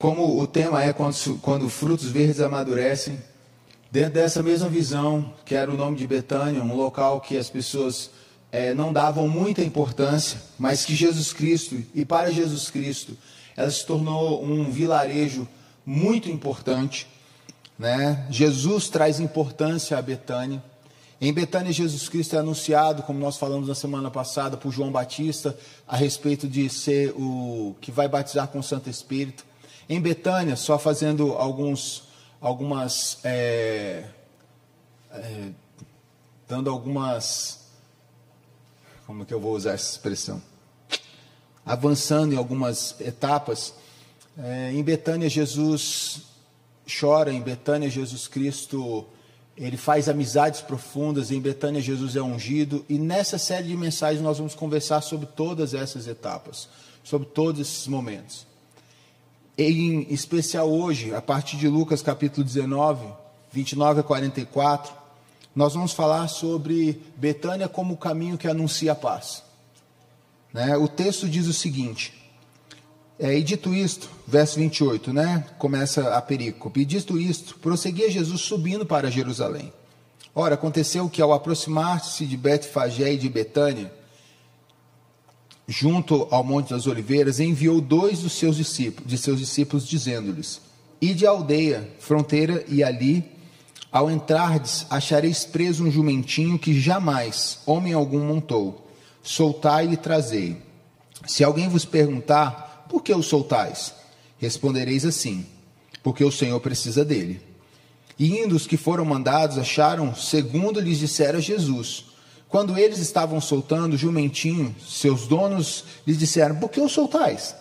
Como o tema é quando, quando frutos verdes amadurecem, dentro dessa mesma visão, que era o nome de Betânia, um local que as pessoas é, não davam muita importância, mas que Jesus Cristo, e para Jesus Cristo, ela se tornou um vilarejo muito importante. Né? Jesus traz importância a Betânia. Em Betânia, Jesus Cristo é anunciado, como nós falamos na semana passada, por João Batista, a respeito de ser o que vai batizar com o Santo Espírito. Em Betânia, só fazendo alguns, algumas, é, é, dando algumas, como que eu vou usar essa expressão? Avançando em algumas etapas. É, em Betânia, Jesus chora. Em Betânia, Jesus Cristo ele faz amizades profundas. Em Betânia, Jesus é ungido. E nessa série de mensagens, nós vamos conversar sobre todas essas etapas, sobre todos esses momentos. Em especial hoje, a partir de Lucas capítulo 19, 29 a 44, nós vamos falar sobre Betânia como o caminho que anuncia a paz. Né? O texto diz o seguinte: é, e dito isto, verso 28, né? Começa a perícope. E dito isto, prosseguia Jesus subindo para Jerusalém. Ora, aconteceu que ao aproximar-se de Betfagé e de Betânia, junto ao Monte das Oliveiras, enviou dois dos seus discípulos, de seus discípulos, dizendo-lhes: Ide à aldeia, fronteira, e ali, ao entrardes, achareis preso um jumentinho que jamais homem algum montou. Soltai e trazei. Se alguém vos perguntar, por que o soltais? Respondereis assim: Porque o Senhor precisa dele. E indo os que foram mandados acharam, segundo lhes dissera Jesus. Quando eles estavam soltando o jumentinho, seus donos lhes disseram: Por que o soltais?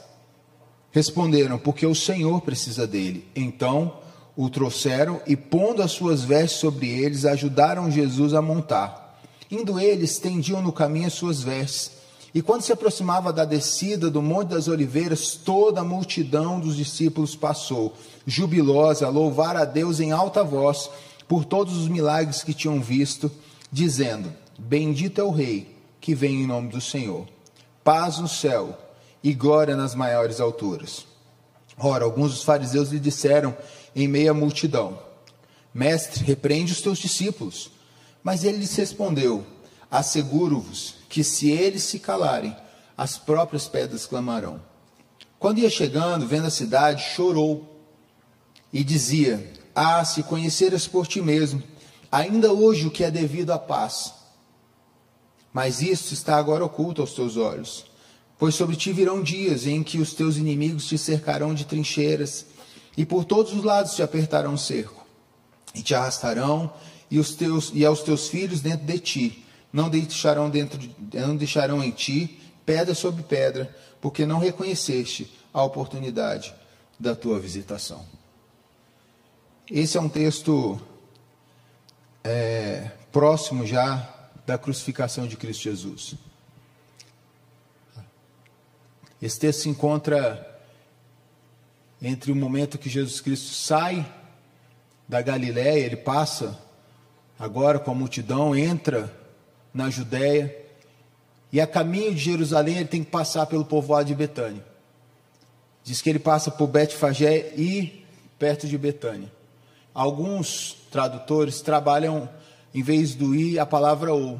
Responderam: Porque o Senhor precisa dele. Então o trouxeram e, pondo as suas vestes sobre eles, ajudaram Jesus a montar. Indo eles, estendiam no caminho as suas vestes. E quando se aproximava da descida do Monte das Oliveiras, toda a multidão dos discípulos passou, jubilosa, a louvar a Deus em alta voz por todos os milagres que tinham visto, dizendo: Bendito é o Rei que vem em nome do Senhor. Paz no céu e glória nas maiores alturas. Ora, alguns dos fariseus lhe disseram em meio à multidão: Mestre, repreende os teus discípulos. Mas ele lhes respondeu: Asseguro-vos que se eles se calarem, as próprias pedras clamarão. Quando ia chegando, vendo a cidade, chorou e dizia: Ah, se conheceras por ti mesmo, ainda hoje o que é devido à paz. Mas isto está agora oculto aos teus olhos. Pois sobre ti virão dias em que os teus inimigos te cercarão de trincheiras, e por todos os lados te apertarão o cerco, e te arrastarão, e, os teus, e aos teus filhos dentro de ti, não deixarão dentro, não deixarão em ti pedra sobre pedra, porque não reconheceste a oportunidade da tua visitação. Esse é um texto é, próximo já da crucificação de Cristo Jesus. Esse texto se encontra entre o momento que Jesus Cristo sai da Galiléia, ele passa agora com a multidão, entra na Judéia. E a caminho de Jerusalém ele tem que passar pelo povoado de Betânia. Diz que ele passa por Betfagé e perto de Betânia. Alguns tradutores trabalham, em vez do i, a palavra ou.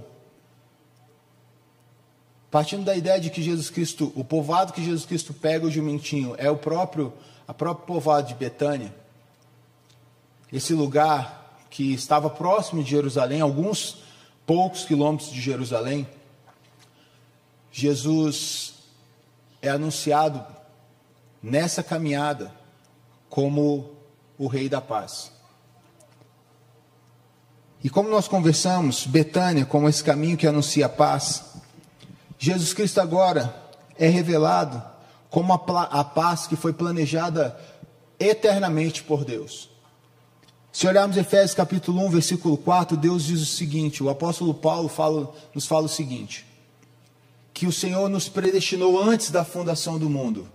Partindo da ideia de que Jesus Cristo, o povoado que Jesus Cristo pega o jumentinho é o próprio, a próprio povoado de Betânia. Esse lugar que estava próximo de Jerusalém, alguns poucos quilômetros de Jerusalém, Jesus é anunciado nessa caminhada como o Rei da Paz. E como nós conversamos, Betânia, como esse caminho que anuncia a paz, Jesus Cristo agora é revelado como a, a paz que foi planejada eternamente por Deus. Se olharmos Efésios capítulo 1, versículo 4, Deus diz o seguinte: o apóstolo Paulo fala, nos fala o seguinte: que o Senhor nos predestinou antes da fundação do mundo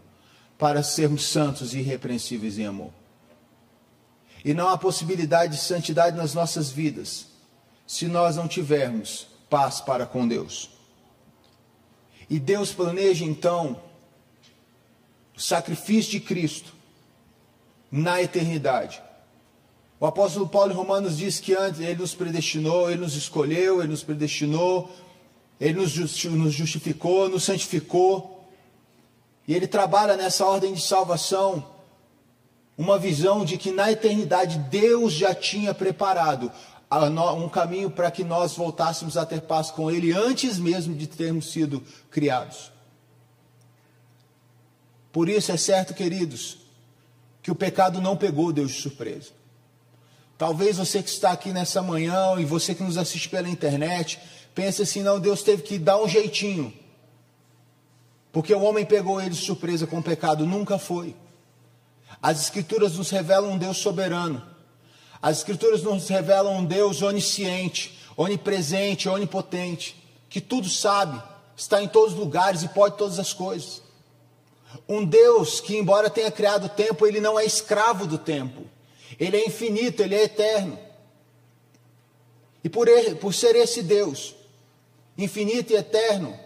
para sermos santos e irrepreensíveis em amor. E não há possibilidade de santidade nas nossas vidas se nós não tivermos paz para com Deus. E Deus planeja então o sacrifício de Cristo na eternidade. O apóstolo Paulo em Romanos diz que antes ele nos predestinou, ele nos escolheu, ele nos predestinou, ele nos justificou, nos santificou. E ele trabalha nessa ordem de salvação uma visão de que na eternidade Deus já tinha preparado um caminho para que nós voltássemos a ter paz com Ele antes mesmo de termos sido criados. Por isso é certo, queridos, que o pecado não pegou Deus de surpresa. Talvez você que está aqui nessa manhã e você que nos assiste pela internet, pense assim: não, Deus teve que dar um jeitinho. Porque o homem pegou ele de surpresa com o pecado. Nunca foi. As Escrituras nos revelam um Deus soberano as Escrituras nos revelam um Deus onisciente, onipresente, onipotente, que tudo sabe, está em todos os lugares e pode todas as coisas. Um Deus que, embora tenha criado o tempo, ele não é escravo do tempo. Ele é infinito, ele é eterno. E por, ele, por ser esse Deus, infinito e eterno,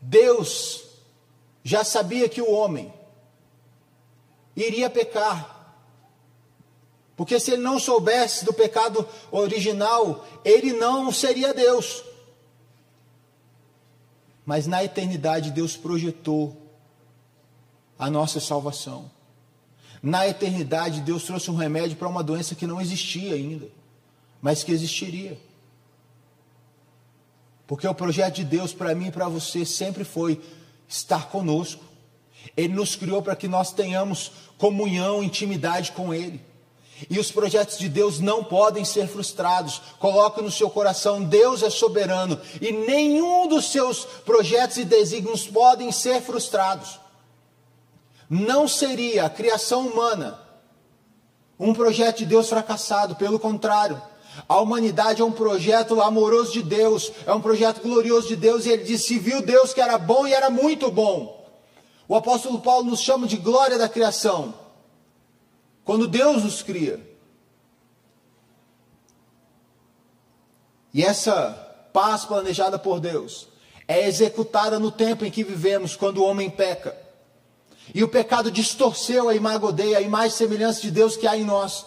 Deus já sabia que o homem iria pecar. Porque se ele não soubesse do pecado original, ele não seria Deus. Mas na eternidade Deus projetou a nossa salvação. Na eternidade Deus trouxe um remédio para uma doença que não existia ainda, mas que existiria. Porque o projeto de Deus para mim e para você sempre foi estar conosco. Ele nos criou para que nós tenhamos comunhão, intimidade com Ele. E os projetos de Deus não podem ser frustrados. Coloque no seu coração: Deus é soberano e nenhum dos seus projetos e desígnios podem ser frustrados. Não seria a criação humana um projeto de Deus fracassado, pelo contrário. A humanidade é um projeto amoroso de Deus, é um projeto glorioso de Deus, e ele disse: viu Deus que era bom e era muito bom. O apóstolo Paulo nos chama de glória da criação. Quando Deus nos cria. E essa paz planejada por Deus é executada no tempo em que vivemos, quando o homem peca. E o pecado distorceu a imagem, a imagem e semelhança de Deus que há em nós.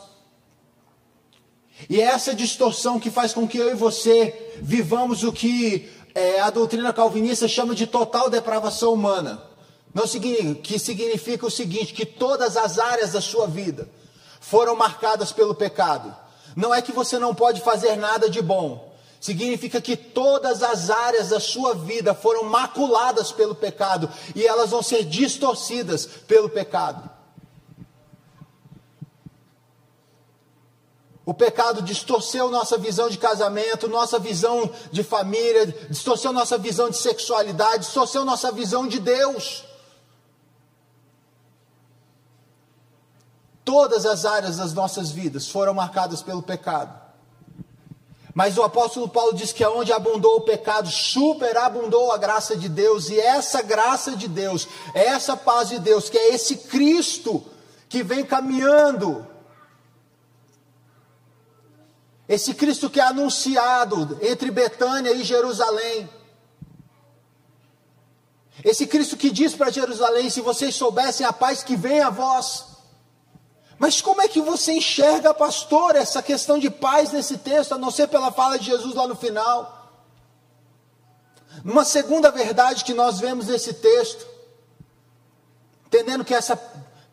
E é essa distorção que faz com que eu e você vivamos o que é, a doutrina calvinista chama de total depravação humana. Não que significa o seguinte, que todas as áreas da sua vida foram marcadas pelo pecado. Não é que você não pode fazer nada de bom. Significa que todas as áreas da sua vida foram maculadas pelo pecado e elas vão ser distorcidas pelo pecado. O pecado distorceu nossa visão de casamento, nossa visão de família, distorceu nossa visão de sexualidade, distorceu nossa visão de Deus. Todas as áreas das nossas vidas foram marcadas pelo pecado. Mas o apóstolo Paulo diz que aonde abundou o pecado, superabundou a graça de Deus, e essa graça de Deus, essa paz de Deus, que é esse Cristo que vem caminhando, esse Cristo que é anunciado entre Betânia e Jerusalém, esse Cristo que diz para Jerusalém: se vocês soubessem a paz que vem a vós, mas como é que você enxerga, pastor, essa questão de paz nesse texto, a não ser pela fala de Jesus lá no final? Uma segunda verdade que nós vemos nesse texto, entendendo que essa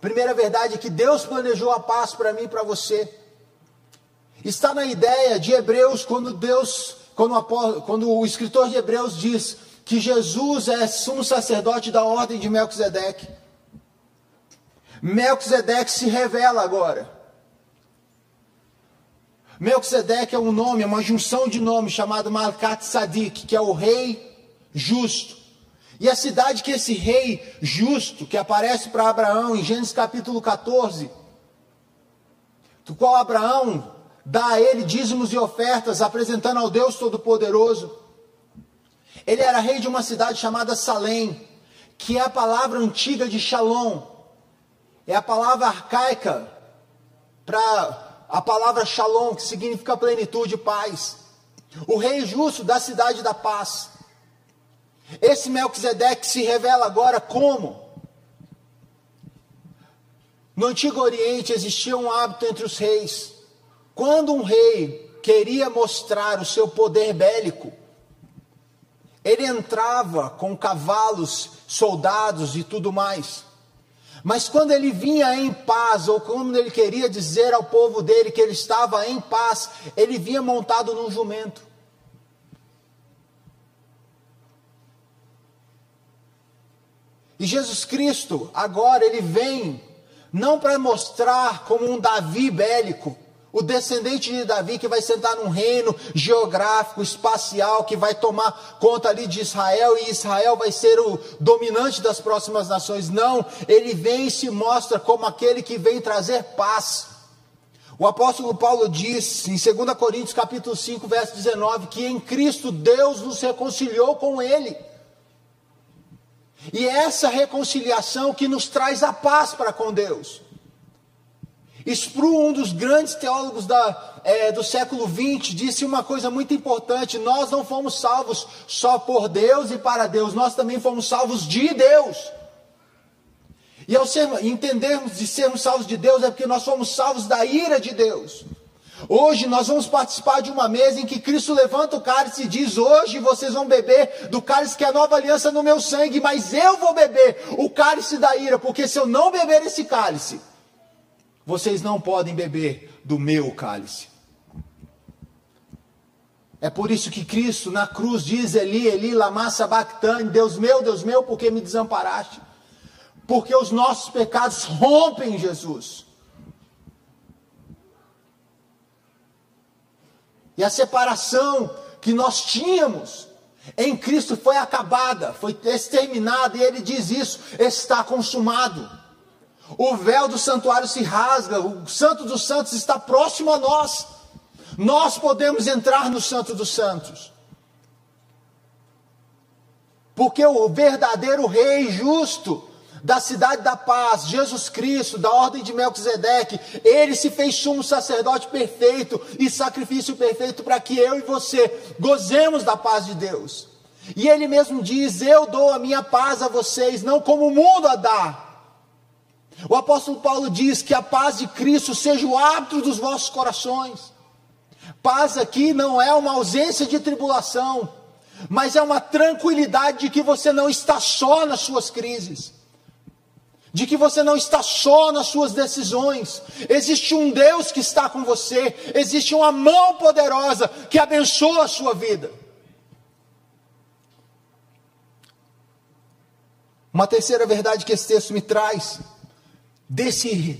primeira verdade é que Deus planejou a paz para mim e para você, está na ideia de Hebreus, quando Deus, quando quando o escritor de Hebreus diz que Jesus é sumo sacerdote da ordem de Melquisedeque. Melquisedeque se revela agora. Melquisedeque é um nome, é uma junção de nomes chamado Malkat Sadik, que é o rei justo. E a cidade que esse rei justo, que aparece para Abraão em Gênesis capítulo 14, do qual Abraão dá a ele dízimos e ofertas, apresentando ao Deus Todo-Poderoso. Ele era rei de uma cidade chamada Salém, que é a palavra antiga de Shalom, é a palavra arcaica para a palavra shalom, que significa plenitude e paz. O rei justo da cidade da paz. Esse Melquisedeque se revela agora como? No Antigo Oriente existia um hábito entre os reis. Quando um rei queria mostrar o seu poder bélico, ele entrava com cavalos, soldados e tudo mais. Mas quando ele vinha em paz, ou quando ele queria dizer ao povo dele que ele estava em paz, ele vinha montado num jumento. E Jesus Cristo, agora, ele vem, não para mostrar como um Davi bélico, o descendente de Davi que vai sentar num reino geográfico, espacial, que vai tomar conta ali de Israel e Israel vai ser o dominante das próximas nações. Não, ele vem e se mostra como aquele que vem trazer paz. O apóstolo Paulo diz em 2 Coríntios capítulo 5, verso 19, que em Cristo Deus nos reconciliou com ele. E é essa reconciliação que nos traz a paz para com Deus. Spru, um dos grandes teólogos da, é, do século XX, disse uma coisa muito importante: nós não fomos salvos só por Deus e para Deus, nós também fomos salvos de Deus. E ao ser, entendermos de sermos salvos de Deus, é porque nós fomos salvos da ira de Deus. Hoje nós vamos participar de uma mesa em que Cristo levanta o cálice e diz: Hoje vocês vão beber do cálice que é a nova aliança no meu sangue, mas eu vou beber o cálice da ira, porque se eu não beber esse cálice, vocês não podem beber do meu cálice. É por isso que Cristo na cruz diz: Eli, Eli, lama sabachthani, Deus meu, Deus meu, por que me desamparaste? Porque os nossos pecados rompem Jesus. E a separação que nós tínhamos em Cristo foi acabada, foi exterminada, e ele diz isso: está consumado. O véu do santuário se rasga, o Santo dos Santos está próximo a nós. Nós podemos entrar no Santo dos Santos. Porque o verdadeiro Rei justo da cidade da paz, Jesus Cristo, da ordem de Melquisedeque, ele se fez sumo sacerdote perfeito e sacrifício perfeito para que eu e você gozemos da paz de Deus. E ele mesmo diz: Eu dou a minha paz a vocês, não como o mundo a dá. O apóstolo Paulo diz que a paz de Cristo seja o hábito dos vossos corações. Paz aqui não é uma ausência de tribulação, mas é uma tranquilidade de que você não está só nas suas crises, de que você não está só nas suas decisões. Existe um Deus que está com você, existe uma mão poderosa que abençoa a sua vida. Uma terceira verdade que esse texto me traz desse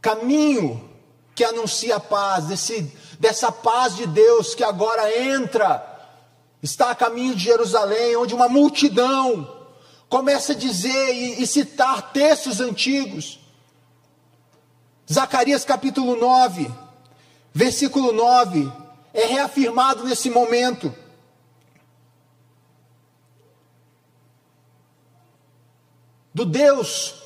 caminho que anuncia a paz, desse, dessa paz de Deus que agora entra, está a caminho de Jerusalém, onde uma multidão começa a dizer e, e citar textos antigos. Zacarias capítulo 9, versículo 9, é reafirmado nesse momento. Do Deus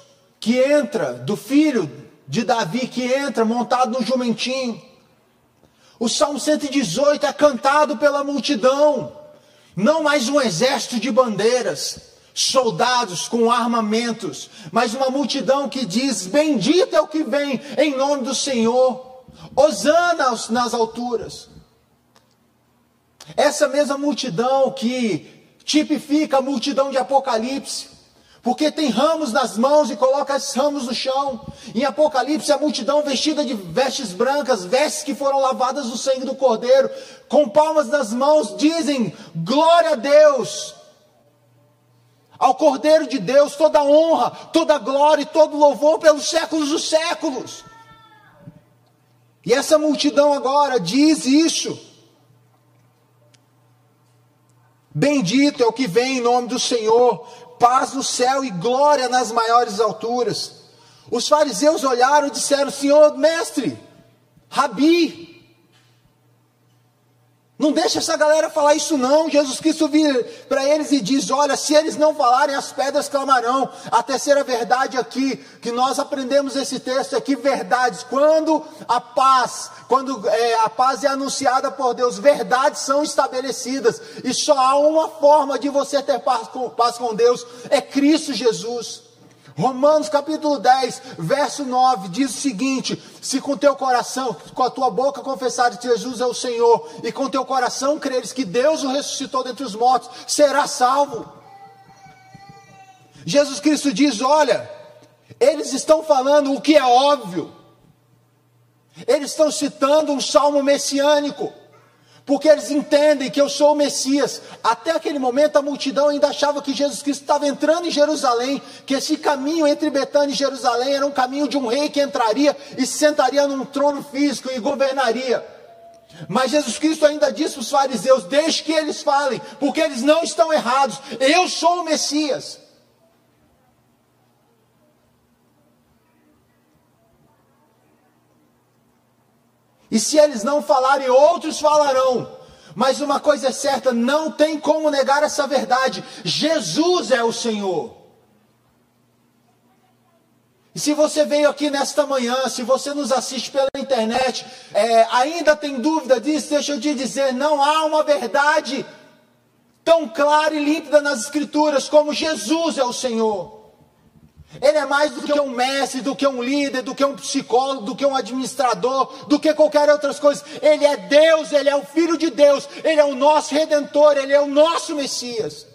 que entra, do filho de Davi que entra montado no jumentinho. O Salmo 118 é cantado pela multidão, não mais um exército de bandeiras, soldados com armamentos, mas uma multidão que diz: Bendito é o que vem em nome do Senhor, Osana nas alturas. Essa mesma multidão que tipifica a multidão de Apocalipse, porque tem ramos nas mãos e coloca esses ramos no chão. Em Apocalipse, a multidão vestida de vestes brancas, vestes que foram lavadas no sangue do Cordeiro, com palmas nas mãos, dizem: Glória a Deus! Ao Cordeiro de Deus, toda honra, toda glória e todo louvor pelos séculos dos séculos. E essa multidão agora diz isso. Bendito é o que vem em nome do Senhor, paz no céu e glória nas maiores alturas. Os fariseus olharam e disseram: Senhor, mestre, Rabi, não deixa essa galera falar isso não. Jesus Cristo vira para eles e diz: Olha, se eles não falarem, as pedras clamarão. A terceira verdade aqui, que nós aprendemos esse texto é que verdades, quando a paz, quando é, a paz é anunciada por Deus, verdades são estabelecidas. E só há uma forma de você ter paz com, paz com Deus, é Cristo Jesus. Romanos capítulo 10, verso 9, diz o seguinte: Se com teu coração, com a tua boca confessares que Jesus é o Senhor, e com teu coração creres que Deus o ressuscitou dentre os mortos, serás salvo. Jesus Cristo diz: Olha, eles estão falando o que é óbvio, eles estão citando um salmo messiânico porque eles entendem que eu sou o Messias. Até aquele momento a multidão ainda achava que Jesus Cristo estava entrando em Jerusalém, que esse caminho entre Betânia e Jerusalém era um caminho de um rei que entraria e se sentaria num trono físico e governaria. Mas Jesus Cristo ainda disse para os fariseus: deixe que eles falem, porque eles não estão errados, eu sou o Messias. E se eles não falarem, outros falarão. Mas uma coisa é certa, não tem como negar essa verdade: Jesus é o Senhor. E se você veio aqui nesta manhã, se você nos assiste pela internet, é, ainda tem dúvida disso, deixa eu te dizer: não há uma verdade tão clara e límpida nas Escrituras como Jesus é o Senhor. Ele é mais do que um mestre, do que um líder, do que um psicólogo, do que um administrador, do que qualquer outra coisa. Ele é Deus, ele é o Filho de Deus, ele é o nosso redentor, ele é o nosso Messias.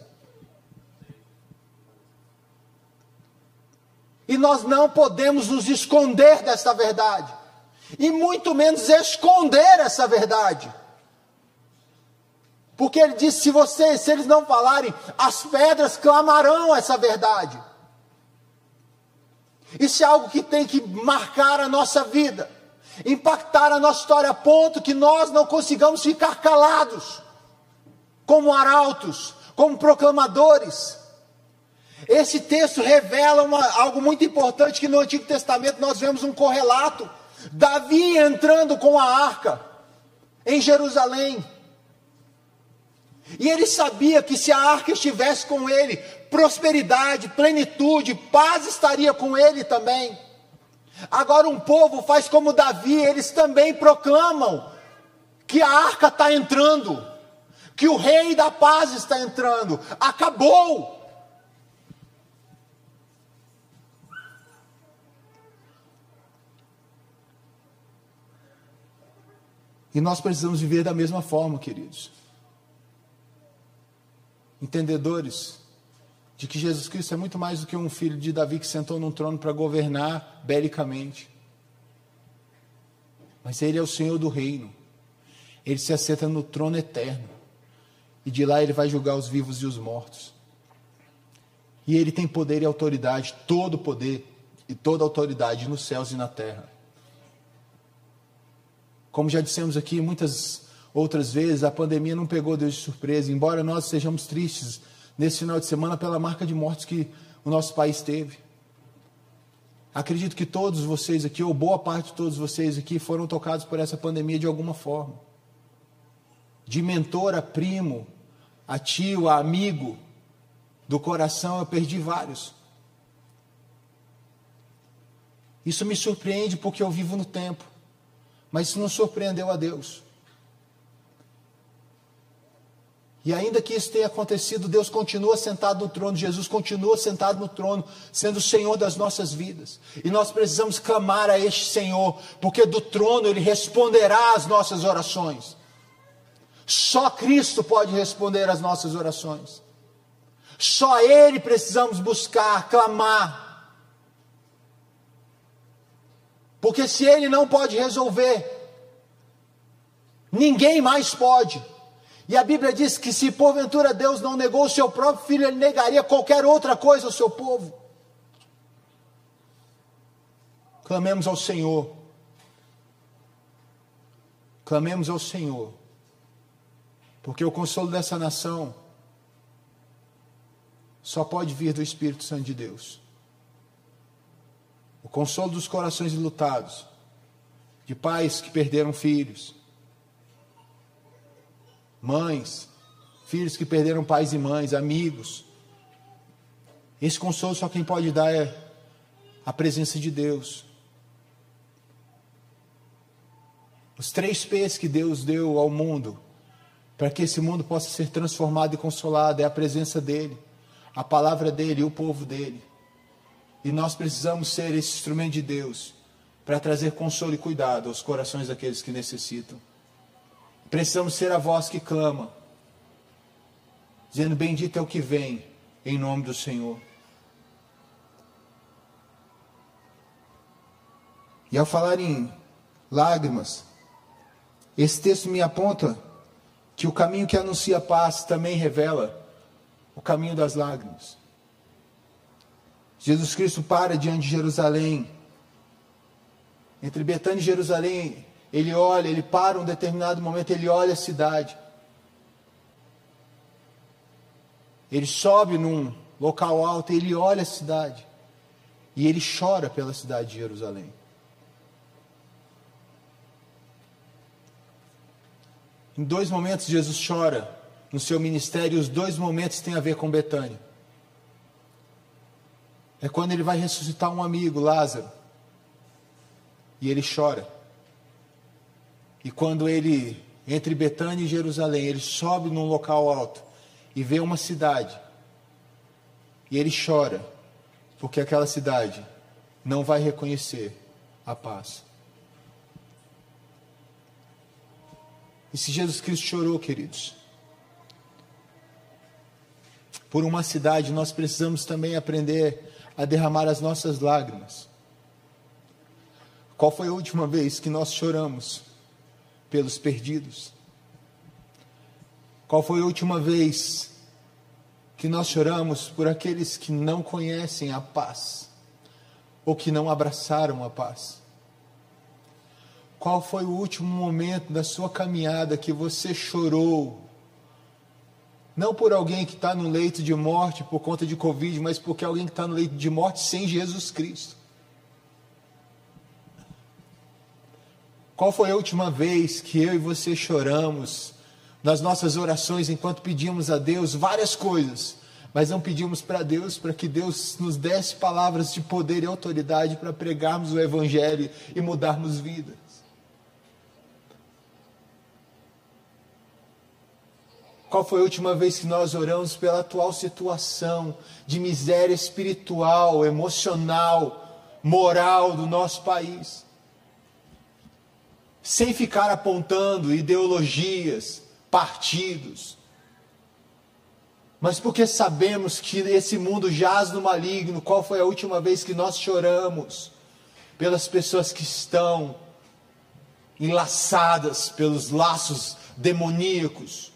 E nós não podemos nos esconder dessa verdade, e muito menos esconder essa verdade. Porque ele disse: se vocês, se eles não falarem, as pedras clamarão essa verdade. Isso é algo que tem que marcar a nossa vida, impactar a nossa história a ponto que nós não consigamos ficar calados, como arautos, como proclamadores. Esse texto revela uma, algo muito importante que no Antigo Testamento nós vemos um correlato. Davi entrando com a arca em Jerusalém. E ele sabia que se a arca estivesse com ele, prosperidade, plenitude, paz estaria com ele também. Agora um povo faz como Davi, eles também proclamam que a arca está entrando, que o rei da paz está entrando, acabou. E nós precisamos viver da mesma forma, queridos. Entendedores de que Jesus Cristo é muito mais do que um filho de Davi que sentou num trono para governar belicamente. Mas ele é o Senhor do reino. Ele se assenta no trono eterno. E de lá ele vai julgar os vivos e os mortos. E ele tem poder e autoridade, todo poder e toda autoridade nos céus e na terra. Como já dissemos aqui muitas outras vezes, a pandemia não pegou Deus de surpresa, embora nós sejamos tristes nesse final de semana pela marca de mortes que o nosso país teve. Acredito que todos vocês aqui, ou boa parte de todos vocês aqui, foram tocados por essa pandemia de alguma forma. De mentor a primo, a tio, a amigo, do coração eu perdi vários. Isso me surpreende porque eu vivo no tempo, mas isso não surpreendeu a Deus. E ainda que isso tenha acontecido, Deus continua sentado no trono, Jesus continua sentado no trono, sendo o Senhor das nossas vidas. E nós precisamos clamar a este Senhor, porque do trono Ele responderá às nossas orações. Só Cristo pode responder às nossas orações. Só Ele precisamos buscar, clamar. Porque se Ele não pode resolver, ninguém mais pode. E a Bíblia diz que se porventura Deus não negou o seu próprio filho, ele negaria qualquer outra coisa ao seu povo. Clamemos ao Senhor. Clamemos ao Senhor. Porque o consolo dessa nação só pode vir do Espírito Santo de Deus. O consolo dos corações lutados, de pais que perderam filhos mães, filhos que perderam pais e mães, amigos. Esse consolo só quem pode dar é a presença de Deus. Os três P's que Deus deu ao mundo, para que esse mundo possa ser transformado e consolado, é a presença dEle, a palavra dEle e o povo dEle. E nós precisamos ser esse instrumento de Deus para trazer consolo e cuidado aos corações daqueles que necessitam. Precisamos ser a voz que clama, dizendo: Bendito é o que vem, em nome do Senhor. E ao falar em lágrimas, esse texto me aponta que o caminho que anuncia paz também revela o caminho das lágrimas. Jesus Cristo para diante de Jerusalém. Entre Betânia e Jerusalém, ele olha, ele para um determinado momento, ele olha a cidade. Ele sobe num local alto ele olha a cidade. E ele chora pela cidade de Jerusalém. Em dois momentos Jesus chora no seu ministério, e os dois momentos têm a ver com Betânia. É quando ele vai ressuscitar um amigo, Lázaro. E ele chora. E quando ele, entre Betânia e Jerusalém, ele sobe num local alto e vê uma cidade. E ele chora, porque aquela cidade não vai reconhecer a paz. E se Jesus Cristo chorou, queridos, por uma cidade, nós precisamos também aprender a derramar as nossas lágrimas. Qual foi a última vez que nós choramos pelos perdidos? Qual foi a última vez que nós choramos por aqueles que não conhecem a paz ou que não abraçaram a paz? Qual foi o último momento da sua caminhada que você chorou não por alguém que está no leito de morte por conta de Covid, mas porque alguém que está no leito de morte sem Jesus Cristo. Qual foi a última vez que eu e você choramos nas nossas orações enquanto pedimos a Deus várias coisas, mas não pedimos para Deus para que Deus nos desse palavras de poder e autoridade para pregarmos o Evangelho e mudarmos vidas? Qual foi a última vez que nós oramos pela atual situação de miséria espiritual, emocional, moral do nosso país? Sem ficar apontando ideologias, partidos, mas porque sabemos que esse mundo jaz no maligno. Qual foi a última vez que nós choramos pelas pessoas que estão enlaçadas pelos laços demoníacos?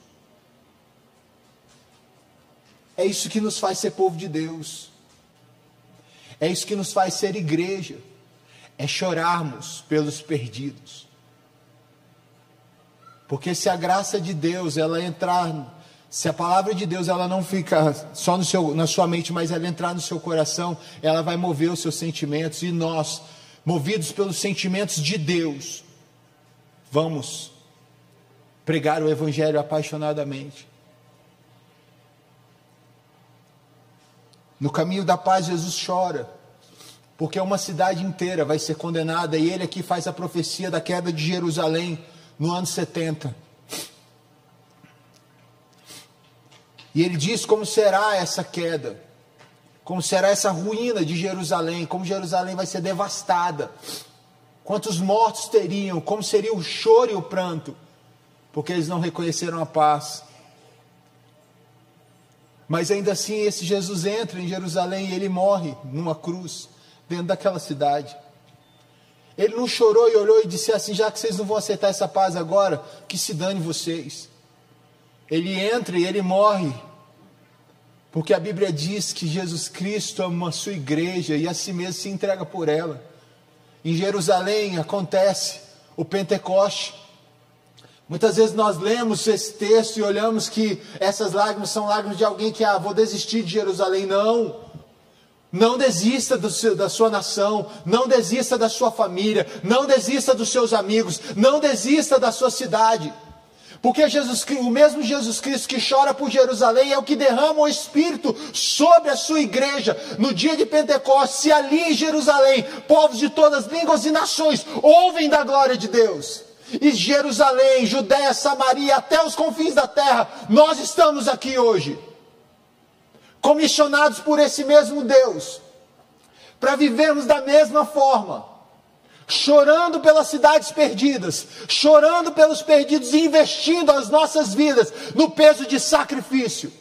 É isso que nos faz ser povo de Deus. É isso que nos faz ser igreja. É chorarmos pelos perdidos. Porque se a graça de Deus ela entrar, se a palavra de Deus ela não fica só no seu, na sua mente, mas ela entrar no seu coração, ela vai mover os seus sentimentos e nós, movidos pelos sentimentos de Deus, vamos pregar o evangelho apaixonadamente. No caminho da paz, Jesus chora, porque uma cidade inteira vai ser condenada, e ele aqui faz a profecia da queda de Jerusalém no ano 70. E ele diz como será essa queda, como será essa ruína de Jerusalém, como Jerusalém vai ser devastada, quantos mortos teriam, como seria o choro e o pranto, porque eles não reconheceram a paz. Mas ainda assim, esse Jesus entra em Jerusalém e ele morre numa cruz, dentro daquela cidade. Ele não chorou e olhou e disse assim: já que vocês não vão aceitar essa paz agora, que se dane vocês. Ele entra e ele morre, porque a Bíblia diz que Jesus Cristo ama a sua igreja e a si mesmo se entrega por ela. Em Jerusalém acontece o Pentecoste. Muitas vezes nós lemos esse texto e olhamos que essas lágrimas são lágrimas de alguém que, ah, vou desistir de Jerusalém. Não. Não desista seu, da sua nação, não desista da sua família, não desista dos seus amigos, não desista da sua cidade. Porque Jesus, o mesmo Jesus Cristo que chora por Jerusalém é o que derrama o Espírito sobre a sua igreja no dia de Pentecostes. Se ali em Jerusalém, povos de todas as línguas e nações ouvem da glória de Deus e Jerusalém, Judéia, Samaria, até os confins da terra, nós estamos aqui hoje, comissionados por esse mesmo Deus, para vivermos da mesma forma, chorando pelas cidades perdidas, chorando pelos perdidos e investindo as nossas vidas no peso de sacrifício.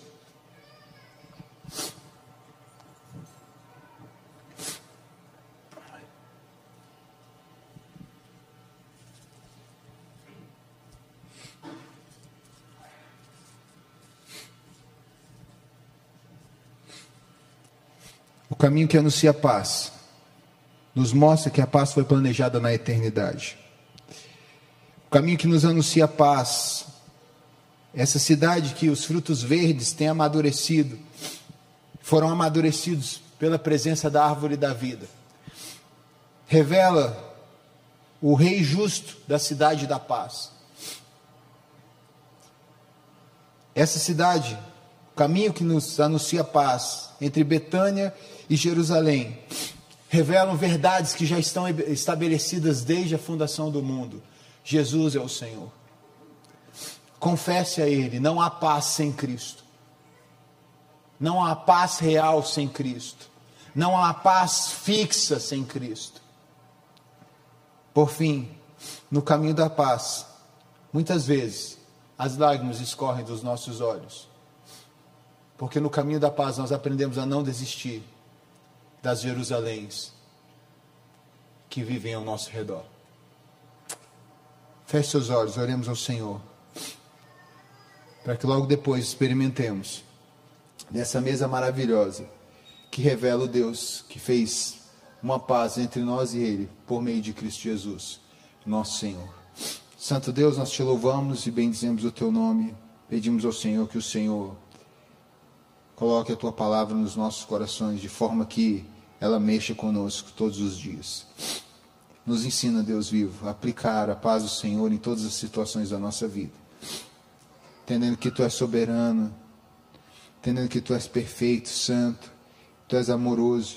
Caminho que anuncia a paz nos mostra que a paz foi planejada na eternidade. O caminho que nos anuncia a paz, essa cidade que os frutos verdes têm amadurecido, foram amadurecidos pela presença da árvore da vida. Revela o rei justo da cidade da paz. Essa cidade, o caminho que nos anuncia paz entre Betânia e Jerusalém, revelam verdades que já estão estabelecidas desde a fundação do mundo. Jesus é o Senhor. Confesse a Ele: não há paz sem Cristo. Não há paz real sem Cristo. Não há paz fixa sem Cristo. Por fim, no caminho da paz, muitas vezes as lágrimas escorrem dos nossos olhos. Porque no caminho da paz nós aprendemos a não desistir das Jerusaléns que vivem ao nosso redor. Feche seus olhos, oremos ao Senhor, para que logo depois experimentemos dessa mesa maravilhosa que revela o Deus que fez uma paz entre nós e Ele por meio de Cristo Jesus, nosso Senhor. Santo Deus, nós te louvamos e bendizemos o teu nome. Pedimos ao Senhor que o Senhor coloque a tua palavra nos nossos corações de forma que ela mexa conosco todos os dias. Nos ensina, Deus vivo, a aplicar a paz do Senhor em todas as situações da nossa vida. Entendendo que Tu és soberano, entendendo que Tu és perfeito, santo, Tu és amoroso,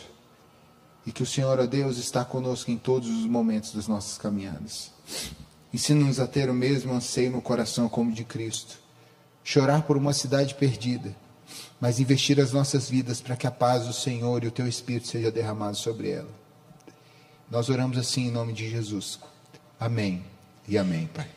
e que o Senhor, ó Deus, está conosco em todos os momentos das nossas caminhadas. Ensina-nos a ter o mesmo anseio no coração como de Cristo. Chorar por uma cidade perdida mas investir as nossas vidas para que a paz do Senhor e o teu Espírito seja derramado sobre ela. Nós oramos assim em nome de Jesus. Amém e amém, Pai.